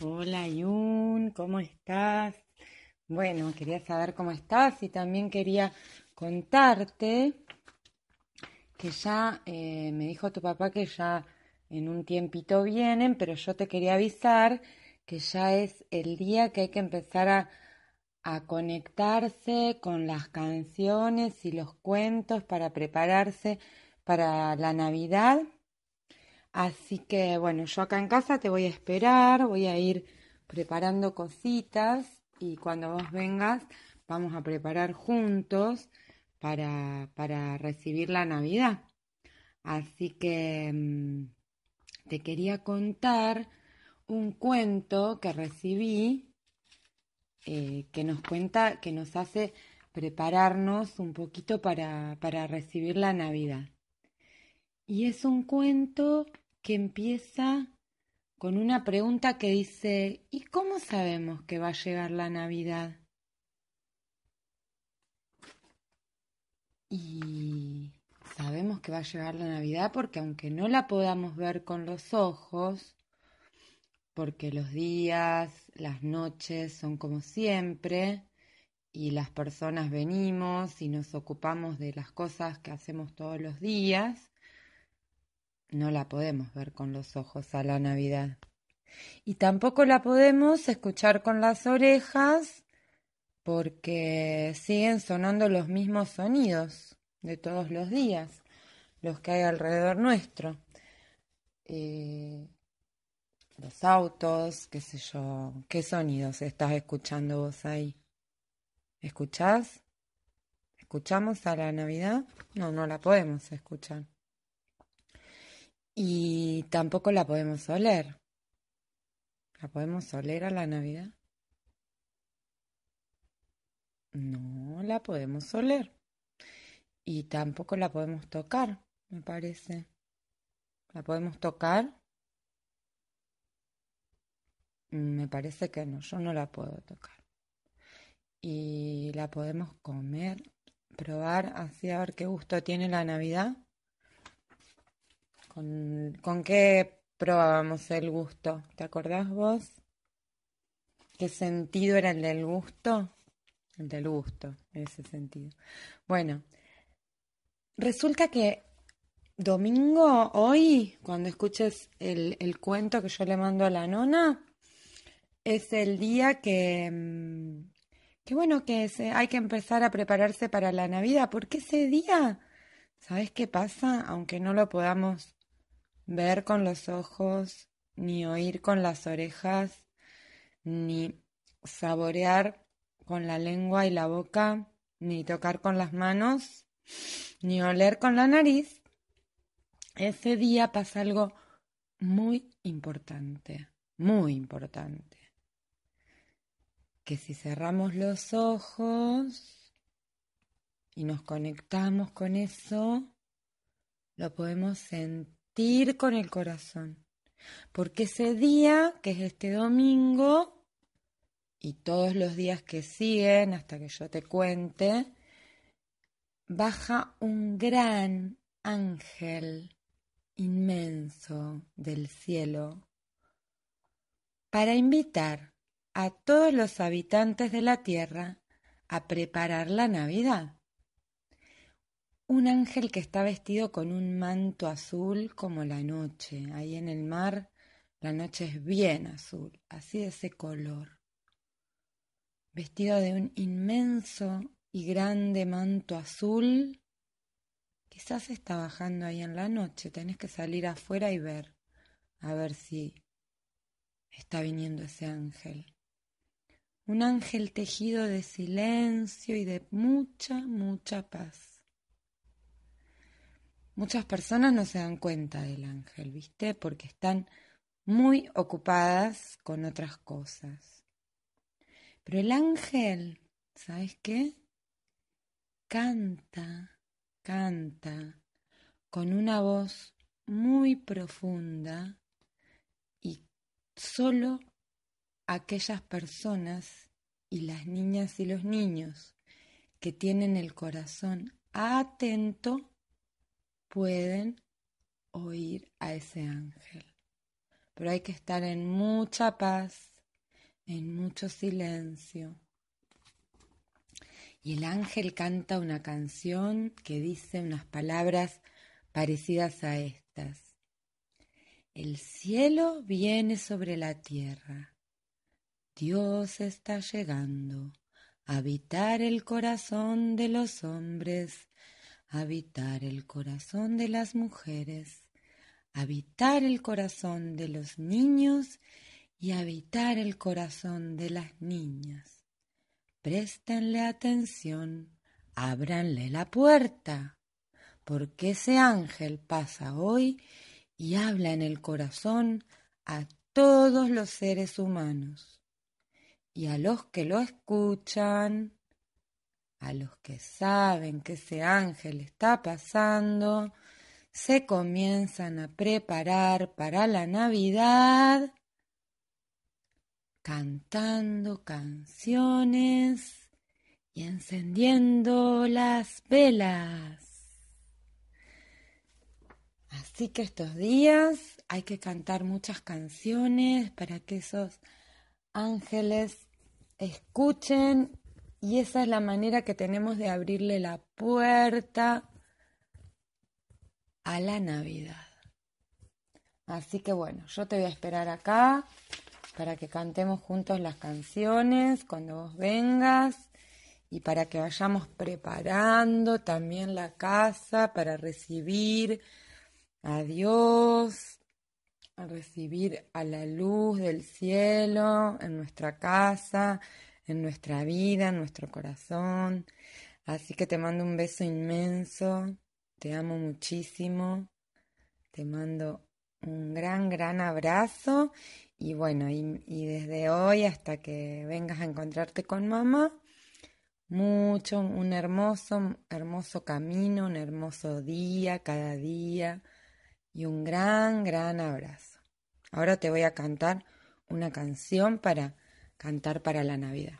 Hola Yun, ¿cómo estás? Bueno, quería saber cómo estás y también quería contarte que ya eh, me dijo tu papá que ya en un tiempito vienen, pero yo te quería avisar que ya es el día que hay que empezar a, a conectarse con las canciones y los cuentos para prepararse para la Navidad. Así que bueno, yo acá en casa te voy a esperar, voy a ir preparando cositas y cuando vos vengas vamos a preparar juntos para, para recibir la Navidad. Así que mm, te quería contar un cuento que recibí eh, que nos cuenta, que nos hace prepararnos un poquito para, para recibir la Navidad. Y es un cuento que empieza con una pregunta que dice, ¿y cómo sabemos que va a llegar la Navidad? Y sabemos que va a llegar la Navidad porque aunque no la podamos ver con los ojos, porque los días, las noches son como siempre, y las personas venimos y nos ocupamos de las cosas que hacemos todos los días, no la podemos ver con los ojos a la Navidad. Y tampoco la podemos escuchar con las orejas porque siguen sonando los mismos sonidos de todos los días, los que hay alrededor nuestro. Eh, los autos, qué sé yo, qué sonidos estás escuchando vos ahí. ¿Escuchás? ¿Escuchamos a la Navidad? No, no la podemos escuchar. Y tampoco la podemos oler. ¿La podemos oler a la Navidad? No la podemos oler. Y tampoco la podemos tocar, me parece. ¿La podemos tocar? Me parece que no, yo no la puedo tocar. Y la podemos comer, probar, así a ver qué gusto tiene la Navidad. ¿Con, ¿Con qué probábamos el gusto? ¿Te acordás vos? ¿Qué sentido era el del gusto? El del gusto, ese sentido. Bueno, resulta que domingo, hoy, cuando escuches el, el cuento que yo le mando a la nona, es el día que, mm, que bueno, que hay que empezar a prepararse para la Navidad, porque ese día, ¿sabes qué pasa? Aunque no lo podamos ver con los ojos, ni oír con las orejas, ni saborear con la lengua y la boca, ni tocar con las manos, ni oler con la nariz, ese día pasa algo muy importante, muy importante. Que si cerramos los ojos y nos conectamos con eso, lo podemos sentir con el corazón. Porque ese día, que es este domingo, y todos los días que siguen hasta que yo te cuente, baja un gran ángel inmenso del cielo para invitar a todos los habitantes de la tierra a preparar la Navidad. Un ángel que está vestido con un manto azul como la noche. Ahí en el mar la noche es bien azul, así de ese color vestido de un inmenso y grande manto azul. Quizás está bajando ahí en la noche, tenés que salir afuera y ver, a ver si está viniendo ese ángel. Un ángel tejido de silencio y de mucha, mucha paz. Muchas personas no se dan cuenta del ángel, ¿viste? Porque están muy ocupadas con otras cosas. Pero el ángel, ¿sabes qué? Canta, canta con una voz muy profunda y solo aquellas personas y las niñas y los niños que tienen el corazón atento pueden oír a ese ángel. Pero hay que estar en mucha paz, en mucho silencio. Y el ángel canta una canción que dice unas palabras parecidas a estas. El cielo viene sobre la tierra. Dios está llegando a habitar el corazón de los hombres, habitar el corazón de las mujeres habitar el corazón de los niños y habitar el corazón de las niñas. Préstenle atención, ábranle la puerta, porque ese ángel pasa hoy y habla en el corazón a todos los seres humanos y a los que lo escuchan, a los que saben que ese ángel está pasando, se comienzan a preparar para la Navidad cantando canciones y encendiendo las velas. Así que estos días hay que cantar muchas canciones para que esos ángeles escuchen y esa es la manera que tenemos de abrirle la puerta a la Navidad. Así que bueno, yo te voy a esperar acá para que cantemos juntos las canciones cuando vos vengas y para que vayamos preparando también la casa para recibir a Dios, a recibir a la luz del cielo en nuestra casa, en nuestra vida, en nuestro corazón. Así que te mando un beso inmenso. Te amo muchísimo. Te mando un gran, gran abrazo. Y bueno, y, desde hoy hasta que vengas a encontrarte con mamá, mucho, un hermoso, hermoso camino, un hermoso día cada día y un gran, gran abrazo. Ahora te voy a cantar una canción para cantar para la Navidad.